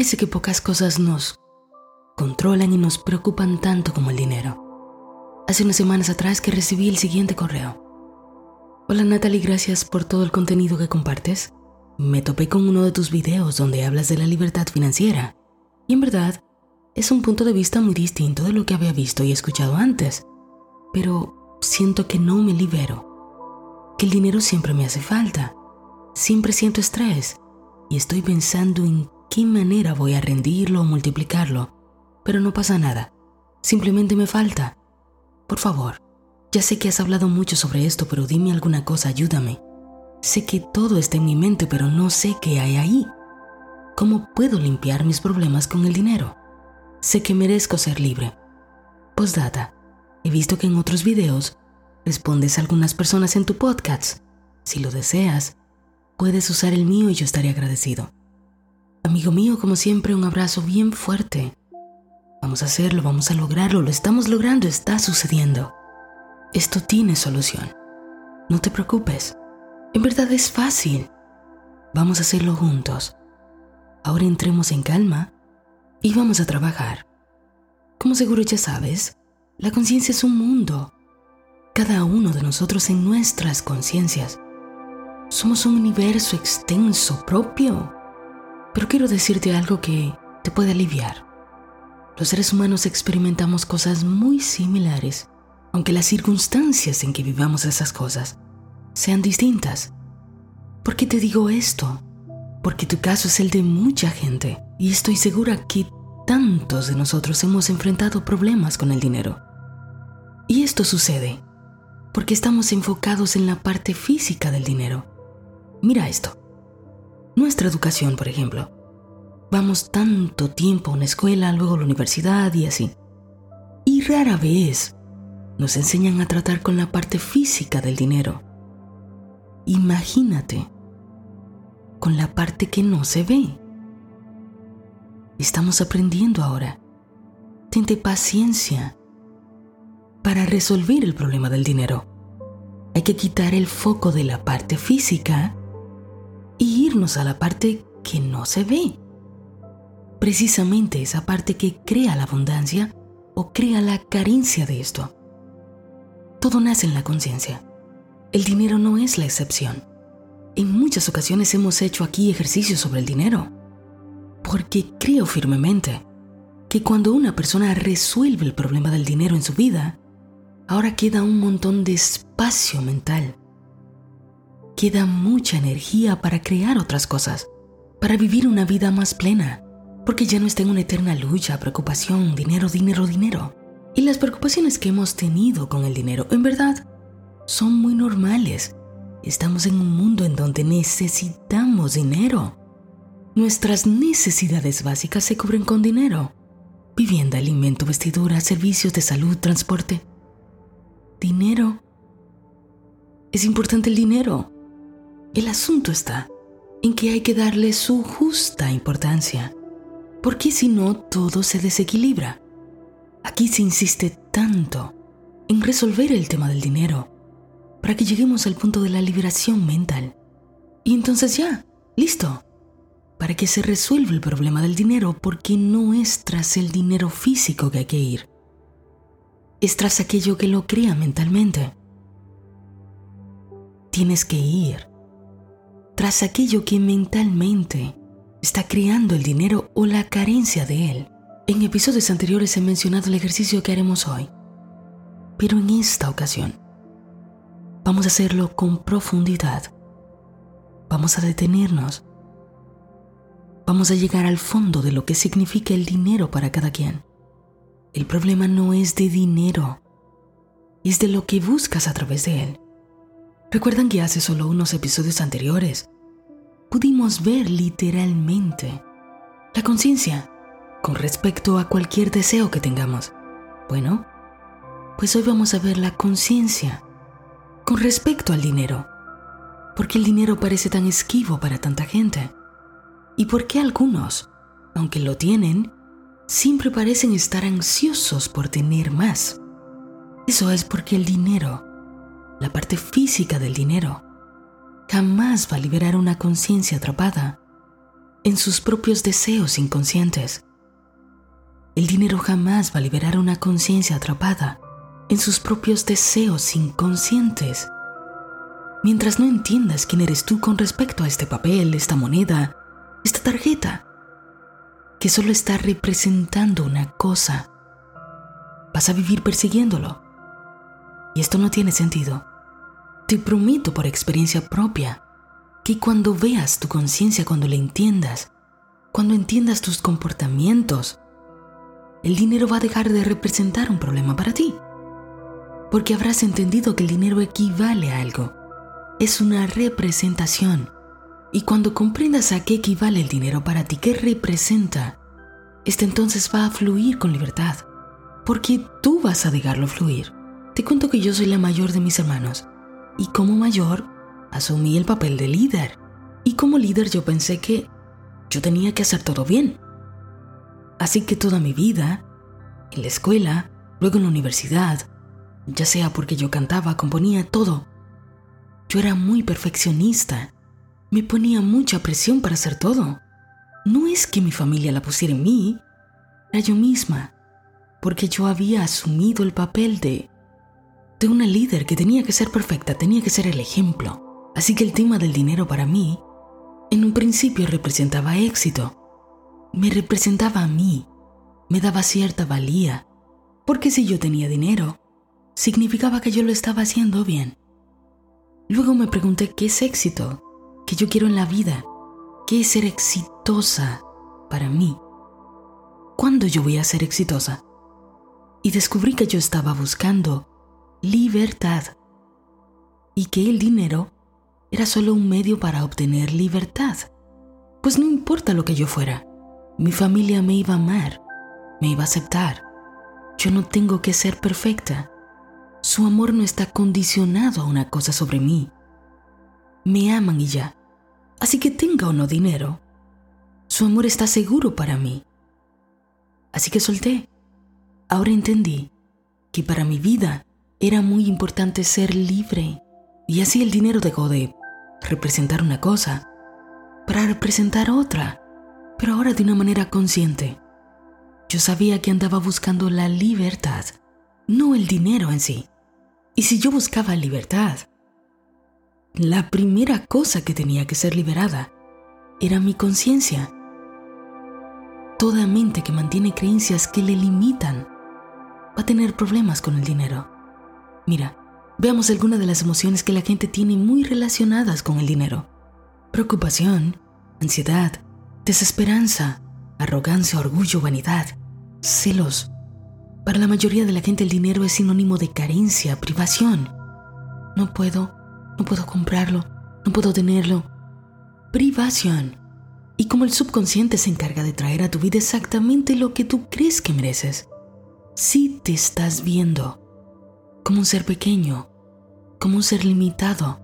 Parece que pocas cosas nos controlan y nos preocupan tanto como el dinero. Hace unas semanas atrás que recibí el siguiente correo. Hola Natalie, gracias por todo el contenido que compartes. Me topé con uno de tus videos donde hablas de la libertad financiera. Y en verdad, es un punto de vista muy distinto de lo que había visto y escuchado antes. Pero siento que no me libero. Que el dinero siempre me hace falta. Siempre siento estrés. Y estoy pensando en qué manera voy a rendirlo o multiplicarlo. Pero no pasa nada. Simplemente me falta. Por favor, ya sé que has hablado mucho sobre esto, pero dime alguna cosa, ayúdame. Sé que todo está en mi mente, pero no sé qué hay ahí. ¿Cómo puedo limpiar mis problemas con el dinero? Sé que merezco ser libre. Postdata. He visto que en otros videos respondes a algunas personas en tu podcast. Si lo deseas, puedes usar el mío y yo estaré agradecido. Amigo mío, como siempre, un abrazo bien fuerte. Vamos a hacerlo, vamos a lograrlo, lo estamos logrando, está sucediendo. Esto tiene solución. No te preocupes. En verdad es fácil. Vamos a hacerlo juntos. Ahora entremos en calma y vamos a trabajar. Como seguro ya sabes, la conciencia es un mundo. Cada uno de nosotros en nuestras conciencias. Somos un universo extenso propio. Pero quiero decirte algo que te puede aliviar. Los seres humanos experimentamos cosas muy similares aunque las circunstancias en que vivamos esas cosas sean distintas. ¿Por qué te digo esto? Porque tu caso es el de mucha gente y estoy segura que tantos de nosotros hemos enfrentado problemas con el dinero. Y esto sucede porque estamos enfocados en la parte física del dinero. Mira esto. Nuestra educación, por ejemplo. Vamos tanto tiempo a una escuela, luego a la universidad y así. Y rara vez nos enseñan a tratar con la parte física del dinero. Imagínate, con la parte que no se ve. Estamos aprendiendo ahora. Tente paciencia para resolver el problema del dinero. Hay que quitar el foco de la parte física irnos a la parte que no se ve. Precisamente esa parte que crea la abundancia o crea la carencia de esto. Todo nace en la conciencia. El dinero no es la excepción. En muchas ocasiones hemos hecho aquí ejercicios sobre el dinero, porque creo firmemente que cuando una persona resuelve el problema del dinero en su vida, ahora queda un montón de espacio mental. Queda mucha energía para crear otras cosas, para vivir una vida más plena, porque ya no está en una eterna lucha, preocupación, dinero, dinero, dinero. Y las preocupaciones que hemos tenido con el dinero, en verdad, son muy normales. Estamos en un mundo en donde necesitamos dinero. Nuestras necesidades básicas se cubren con dinero. Vivienda, alimento, vestidura, servicios de salud, transporte. Dinero. Es importante el dinero. El asunto está en que hay que darle su justa importancia, porque si no todo se desequilibra. Aquí se insiste tanto en resolver el tema del dinero para que lleguemos al punto de la liberación mental. Y entonces ya, listo, para que se resuelva el problema del dinero porque no es tras el dinero físico que hay que ir, es tras aquello que lo crea mentalmente. Tienes que ir tras aquello que mentalmente está creando el dinero o la carencia de él. En episodios anteriores he mencionado el ejercicio que haremos hoy, pero en esta ocasión vamos a hacerlo con profundidad. Vamos a detenernos. Vamos a llegar al fondo de lo que significa el dinero para cada quien. El problema no es de dinero, es de lo que buscas a través de él. Recuerdan que hace solo unos episodios anteriores pudimos ver literalmente la conciencia con respecto a cualquier deseo que tengamos. Bueno, pues hoy vamos a ver la conciencia con respecto al dinero. ¿Por qué el dinero parece tan esquivo para tanta gente? ¿Y por qué algunos, aunque lo tienen, siempre parecen estar ansiosos por tener más? Eso es porque el dinero, la parte física del dinero, jamás va a liberar una conciencia atrapada en sus propios deseos inconscientes. El dinero jamás va a liberar una conciencia atrapada en sus propios deseos inconscientes. Mientras no entiendas quién eres tú con respecto a este papel, esta moneda, esta tarjeta, que solo está representando una cosa, vas a vivir persiguiéndolo. Y esto no tiene sentido. Te prometo por experiencia propia que cuando veas tu conciencia, cuando la entiendas, cuando entiendas tus comportamientos, el dinero va a dejar de representar un problema para ti. Porque habrás entendido que el dinero equivale a algo. Es una representación. Y cuando comprendas a qué equivale el dinero para ti, qué representa, este entonces va a fluir con libertad. Porque tú vas a dejarlo fluir. Te cuento que yo soy la mayor de mis hermanos. Y como mayor, asumí el papel de líder. Y como líder yo pensé que yo tenía que hacer todo bien. Así que toda mi vida, en la escuela, luego en la universidad, ya sea porque yo cantaba, componía, todo, yo era muy perfeccionista. Me ponía mucha presión para hacer todo. No es que mi familia la pusiera en mí, era yo misma, porque yo había asumido el papel de de una líder que tenía que ser perfecta, tenía que ser el ejemplo. Así que el tema del dinero para mí, en un principio representaba éxito. Me representaba a mí, me daba cierta valía, porque si yo tenía dinero, significaba que yo lo estaba haciendo bien. Luego me pregunté qué es éxito, qué yo quiero en la vida, qué es ser exitosa para mí. ¿Cuándo yo voy a ser exitosa? Y descubrí que yo estaba buscando libertad y que el dinero era solo un medio para obtener libertad. Pues no importa lo que yo fuera, mi familia me iba a amar, me iba a aceptar. Yo no tengo que ser perfecta. Su amor no está condicionado a una cosa sobre mí. Me aman y ya. Así que tenga o no dinero, su amor está seguro para mí. Así que solté. Ahora entendí que para mi vida era muy importante ser libre. Y así el dinero dejó de representar una cosa para representar otra, pero ahora de una manera consciente. Yo sabía que andaba buscando la libertad, no el dinero en sí. Y si yo buscaba libertad, la primera cosa que tenía que ser liberada era mi conciencia. Toda mente que mantiene creencias que le limitan va a tener problemas con el dinero. Mira, Veamos algunas de las emociones que la gente tiene muy relacionadas con el dinero. Preocupación, ansiedad, desesperanza, arrogancia, orgullo, vanidad, celos. Para la mayoría de la gente el dinero es sinónimo de carencia, privación. No puedo, no puedo comprarlo, no puedo tenerlo. Privación. Y como el subconsciente se encarga de traer a tu vida exactamente lo que tú crees que mereces, si te estás viendo como un ser pequeño, como un ser limitado,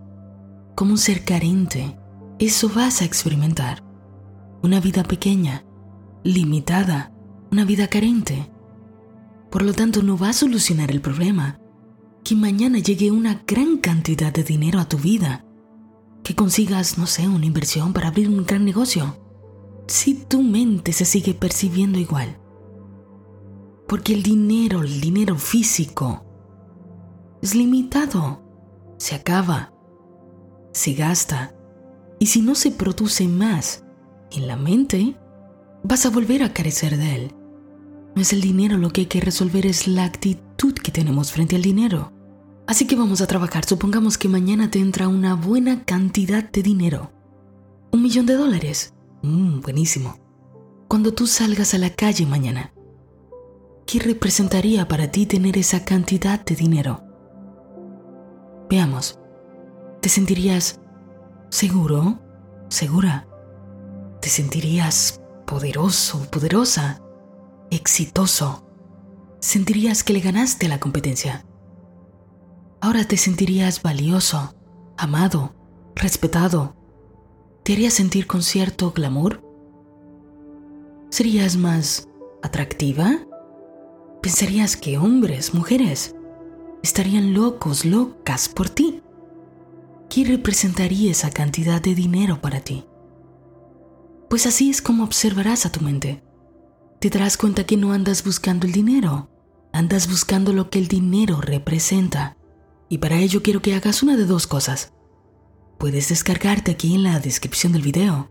como un ser carente. Eso vas a experimentar. Una vida pequeña, limitada, una vida carente. Por lo tanto, no va a solucionar el problema que mañana llegue una gran cantidad de dinero a tu vida, que consigas, no sé, una inversión para abrir un gran negocio, si tu mente se sigue percibiendo igual. Porque el dinero, el dinero físico, es limitado se acaba, se gasta, y si no se produce más en la mente, vas a volver a carecer de él. No es el dinero lo que hay que resolver, es la actitud que tenemos frente al dinero. Así que vamos a trabajar. Supongamos que mañana te entra una buena cantidad de dinero. Un millón de dólares. Mmm, buenísimo. Cuando tú salgas a la calle mañana, ¿qué representaría para ti tener esa cantidad de dinero? Veamos, ¿te sentirías seguro? ¿Segura? ¿Te sentirías poderoso, poderosa? ¿Exitoso? ¿Sentirías que le ganaste la competencia? Ahora te sentirías valioso, amado, respetado. ¿Te harías sentir con cierto glamour? ¿Serías más atractiva? ¿Pensarías que hombres, mujeres, estarían locos, locas por ti. ¿Qué representaría esa cantidad de dinero para ti? Pues así es como observarás a tu mente. Te darás cuenta que no andas buscando el dinero, andas buscando lo que el dinero representa. Y para ello quiero que hagas una de dos cosas. Puedes descargarte aquí en la descripción del video.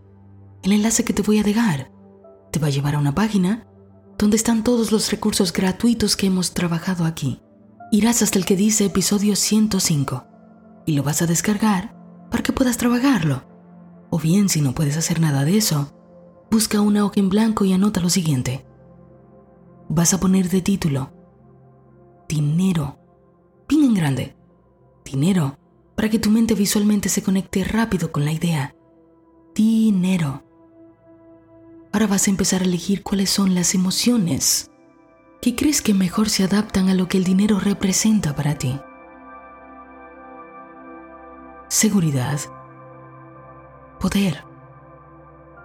El enlace que te voy a dejar te va a llevar a una página donde están todos los recursos gratuitos que hemos trabajado aquí. Irás hasta el que dice episodio 105 y lo vas a descargar para que puedas trabajarlo. O bien, si no puedes hacer nada de eso, busca una hoja en blanco y anota lo siguiente. Vas a poner de título dinero, bien en grande, dinero, para que tu mente visualmente se conecte rápido con la idea. Dinero. Ahora vas a empezar a elegir cuáles son las emociones que crees que mejor se adaptan a lo que el dinero representa para ti. Seguridad. Poder.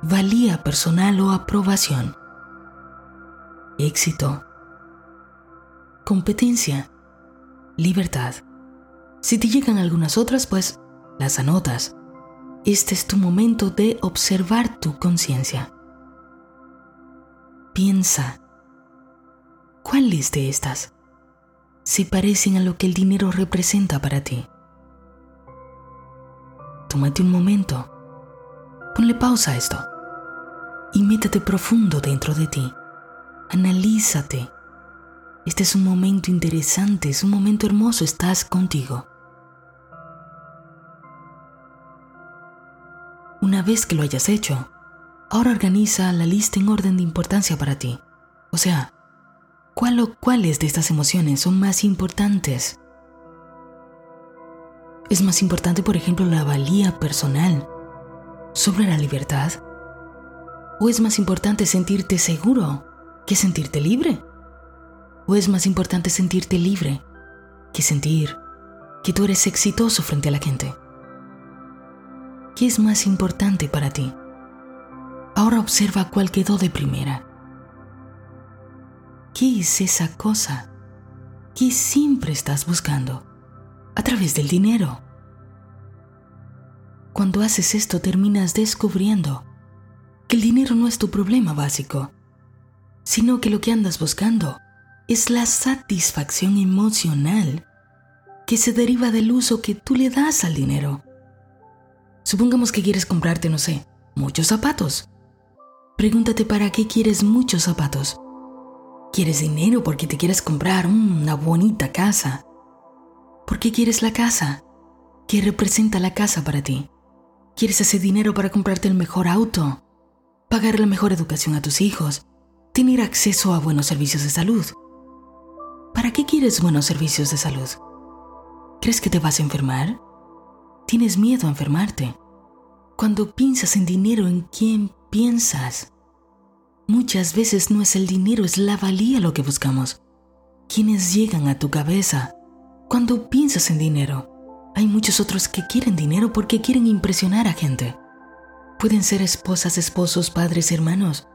Valía personal o aprobación. Éxito. Competencia. Libertad. Si te llegan algunas otras, pues las anotas. Este es tu momento de observar tu conciencia. Piensa, ¿cuáles de estas se parecen a lo que el dinero representa para ti? Tómate un momento, ponle pausa a esto y métete profundo dentro de ti. Analízate. Este es un momento interesante, es un momento hermoso, estás contigo. Una vez que lo hayas hecho, ahora organiza la lista en orden de importancia para ti. O sea, ¿cuál o cuáles de estas emociones son más importantes? ¿Es más importante, por ejemplo, la valía personal sobre la libertad? ¿O es más importante sentirte seguro que sentirte libre? ¿O es más importante sentirte libre que sentir que tú eres exitoso frente a la gente? ¿Qué es más importante para ti? Ahora observa cuál quedó de primera. ¿Qué es esa cosa que siempre estás buscando a través del dinero? Cuando haces esto terminas descubriendo que el dinero no es tu problema básico, sino que lo que andas buscando es la satisfacción emocional que se deriva del uso que tú le das al dinero. Supongamos que quieres comprarte, no sé, muchos zapatos. Pregúntate para qué quieres muchos zapatos. ¿Quieres dinero porque te quieres comprar una bonita casa? ¿Por qué quieres la casa? ¿Qué representa la casa para ti? ¿Quieres ese dinero para comprarte el mejor auto? ¿Pagar la mejor educación a tus hijos? ¿Tener acceso a buenos servicios de salud? ¿Para qué quieres buenos servicios de salud? ¿Crees que te vas a enfermar? ¿Tienes miedo a enfermarte? Cuando piensas en dinero, ¿en quién piensas? Muchas veces no es el dinero, es la valía lo que buscamos. ¿Quiénes llegan a tu cabeza cuando piensas en dinero? Hay muchos otros que quieren dinero porque quieren impresionar a gente. Pueden ser esposas, esposos, padres, hermanos.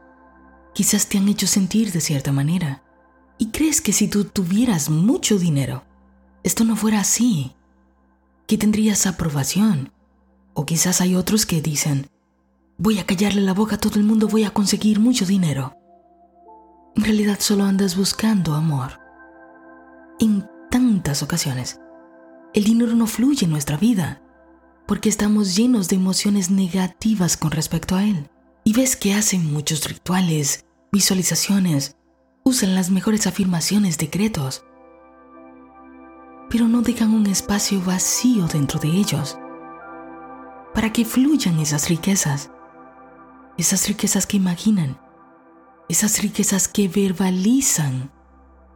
Quizás te han hecho sentir de cierta manera. Y crees que si tú tuvieras mucho dinero, esto no fuera así, que tendrías aprobación. O quizás hay otros que dicen, voy a callarle la boca a todo el mundo, voy a conseguir mucho dinero. En realidad solo andas buscando amor. En tantas ocasiones, el dinero no fluye en nuestra vida porque estamos llenos de emociones negativas con respecto a él. Y ves que hacen muchos rituales, visualizaciones, usan las mejores afirmaciones, decretos, pero no dejan un espacio vacío dentro de ellos para que fluyan esas riquezas, esas riquezas que imaginan, esas riquezas que verbalizan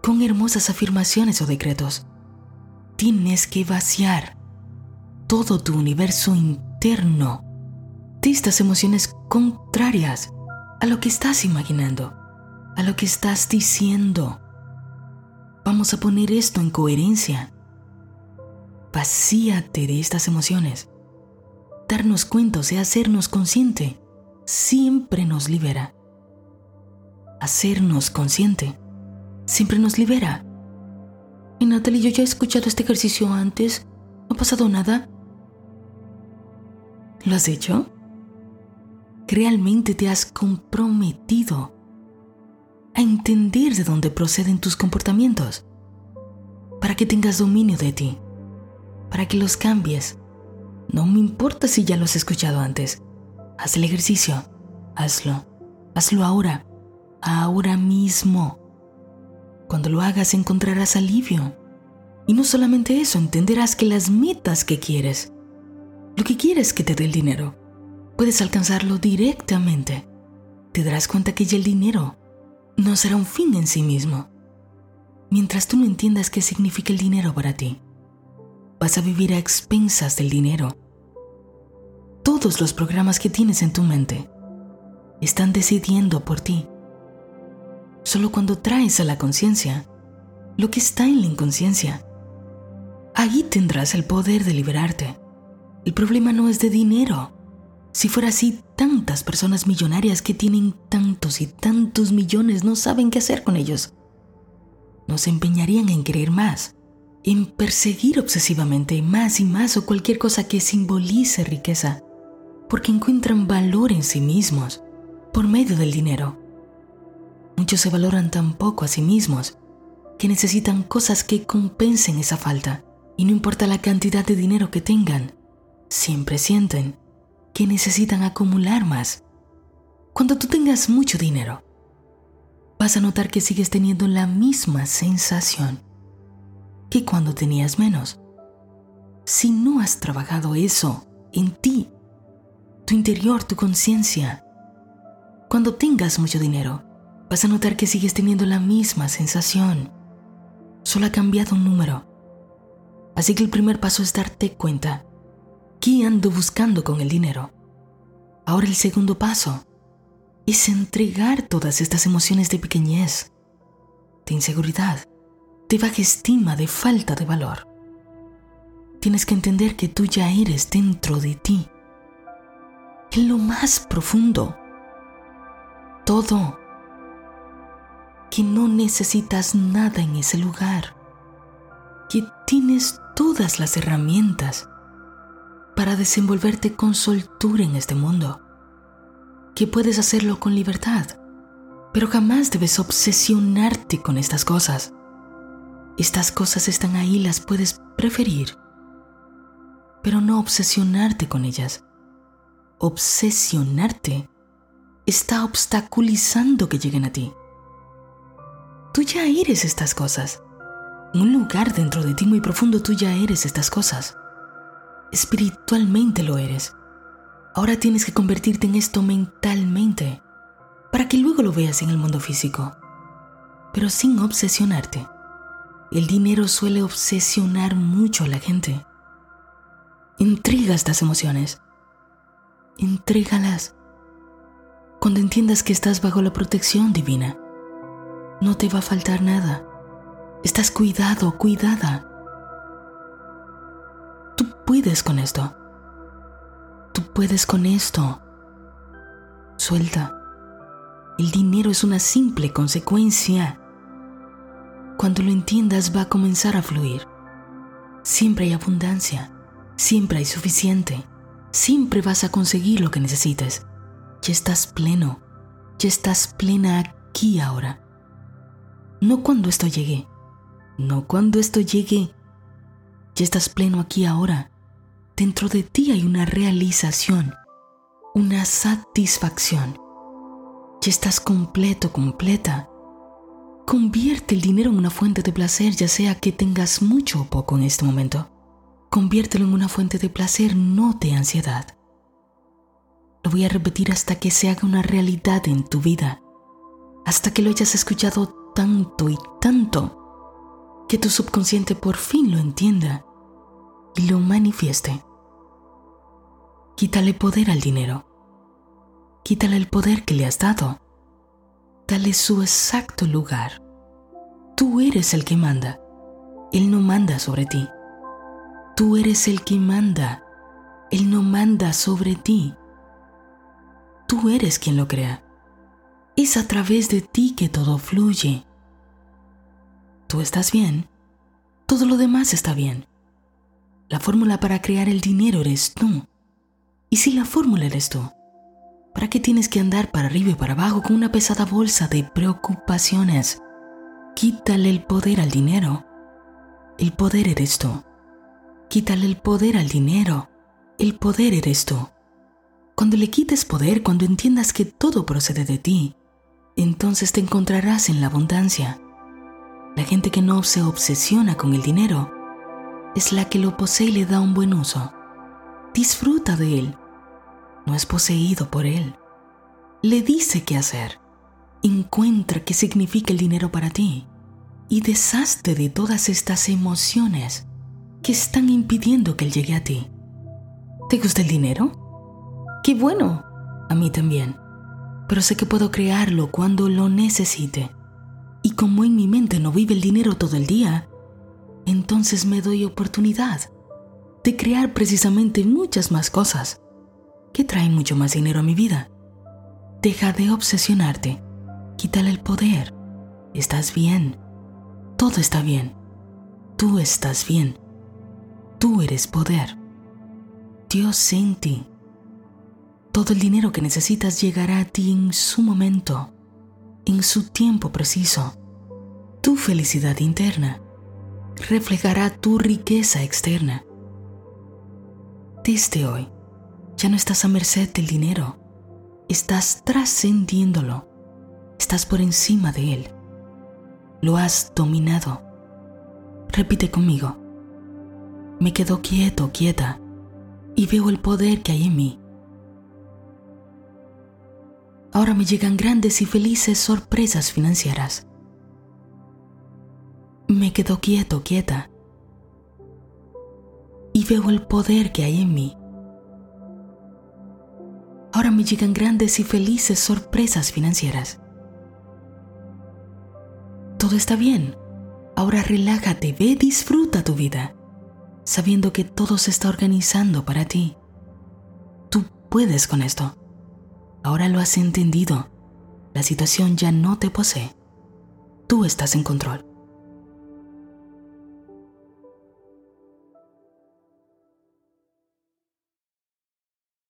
con hermosas afirmaciones o decretos. Tienes que vaciar todo tu universo interno de estas emociones contrarias a lo que estás imaginando a lo que estás diciendo. Vamos a poner esto en coherencia. Vacíate de estas emociones. Darnos cuenta, o sea, hacernos consciente, siempre nos libera. Hacernos consciente siempre nos libera. Y Natalie, yo ya he escuchado este ejercicio antes. ¿No ha pasado nada? ¿Lo has hecho? realmente te has comprometido a entender de dónde proceden tus comportamientos, para que tengas dominio de ti, para que los cambies. No me importa si ya lo has escuchado antes. Haz el ejercicio, hazlo, hazlo ahora, ahora mismo. Cuando lo hagas encontrarás alivio. Y no solamente eso, entenderás que las metas que quieres, lo que quieres que te dé el dinero, puedes alcanzarlo directamente. Te darás cuenta que ya el dinero no será un fin en sí mismo. Mientras tú no entiendas qué significa el dinero para ti, vas a vivir a expensas del dinero. Todos los programas que tienes en tu mente están decidiendo por ti. Solo cuando traes a la conciencia lo que está en la inconsciencia, ahí tendrás el poder de liberarte. El problema no es de dinero, si fuera así, tantas personas millonarias que tienen tantos y tantos millones no saben qué hacer con ellos. No se empeñarían en querer más, en perseguir obsesivamente más y más o cualquier cosa que simbolice riqueza, porque encuentran valor en sí mismos por medio del dinero. Muchos se valoran tan poco a sí mismos que necesitan cosas que compensen esa falta, y no importa la cantidad de dinero que tengan, siempre sienten que necesitan acumular más. Cuando tú tengas mucho dinero, vas a notar que sigues teniendo la misma sensación que cuando tenías menos. Si no has trabajado eso en ti, tu interior, tu conciencia, cuando tengas mucho dinero, vas a notar que sigues teniendo la misma sensación. Solo ha cambiado un número. Así que el primer paso es darte cuenta ¿Qué ando buscando con el dinero? Ahora el segundo paso es entregar todas estas emociones de pequeñez, de inseguridad, de baja estima, de falta de valor. Tienes que entender que tú ya eres dentro de ti, en lo más profundo, todo, que no necesitas nada en ese lugar, que tienes todas las herramientas para desenvolverte con soltura en este mundo, que puedes hacerlo con libertad, pero jamás debes obsesionarte con estas cosas. Estas cosas están ahí, las puedes preferir, pero no obsesionarte con ellas. Obsesionarte está obstaculizando que lleguen a ti. Tú ya eres estas cosas. un lugar dentro de ti muy profundo tú ya eres estas cosas espiritualmente lo eres. Ahora tienes que convertirte en esto mentalmente para que luego lo veas en el mundo físico, pero sin obsesionarte. El dinero suele obsesionar mucho a la gente. Entrega estas emociones. Entrégalas. Cuando entiendas que estás bajo la protección divina, no te va a faltar nada. Estás cuidado, cuidada puedes con esto. Tú puedes con esto. Suelta. El dinero es una simple consecuencia. Cuando lo entiendas va a comenzar a fluir. Siempre hay abundancia, siempre hay suficiente, siempre vas a conseguir lo que necesites. Ya estás pleno, ya estás plena aquí ahora. No cuando esto llegue, no cuando esto llegue, ya estás pleno aquí ahora dentro de ti hay una realización, una satisfacción. Ya estás completo, completa. Convierte el dinero en una fuente de placer, ya sea que tengas mucho o poco en este momento. Conviértelo en una fuente de placer, no de ansiedad. Lo voy a repetir hasta que se haga una realidad en tu vida, hasta que lo hayas escuchado tanto y tanto, que tu subconsciente por fin lo entienda y lo manifieste. Quítale poder al dinero. Quítale el poder que le has dado. Dale su exacto lugar. Tú eres el que manda. Él no manda sobre ti. Tú eres el que manda. Él no manda sobre ti. Tú eres quien lo crea. Es a través de ti que todo fluye. Tú estás bien. Todo lo demás está bien. La fórmula para crear el dinero eres tú. ¿Y si la fórmula eres tú? ¿Para qué tienes que andar para arriba y para abajo con una pesada bolsa de preocupaciones? Quítale el poder al dinero. El poder eres tú. Quítale el poder al dinero. El poder eres tú. Cuando le quites poder, cuando entiendas que todo procede de ti, entonces te encontrarás en la abundancia. La gente que no se obsesiona con el dinero es la que lo posee y le da un buen uso. Disfruta de él. No es poseído por él. Le dice qué hacer. Encuentra qué significa el dinero para ti y deshazte de todas estas emociones que están impidiendo que él llegue a ti. ¿Te gusta el dinero? ¡Qué bueno! A mí también. Pero sé que puedo crearlo cuando lo necesite. Y como en mi mente no vive el dinero todo el día, entonces me doy oportunidad de crear precisamente muchas más cosas que traen mucho más dinero a mi vida. Deja de obsesionarte, quítale el poder. Estás bien, todo está bien, tú estás bien, tú eres poder. Dios en ti. Todo el dinero que necesitas llegará a ti en su momento, en su tiempo preciso. Tu felicidad interna reflejará tu riqueza externa. Desde hoy, ya no estás a merced del dinero, estás trascendiéndolo, estás por encima de él, lo has dominado. Repite conmigo, me quedo quieto, quieta, y veo el poder que hay en mí. Ahora me llegan grandes y felices sorpresas financieras me quedo quieto, quieta, y veo el poder que hay en mí. Ahora me llegan grandes y felices sorpresas financieras. Todo está bien. Ahora relájate, ve, disfruta tu vida, sabiendo que todo se está organizando para ti. Tú puedes con esto. Ahora lo has entendido. La situación ya no te posee. Tú estás en control.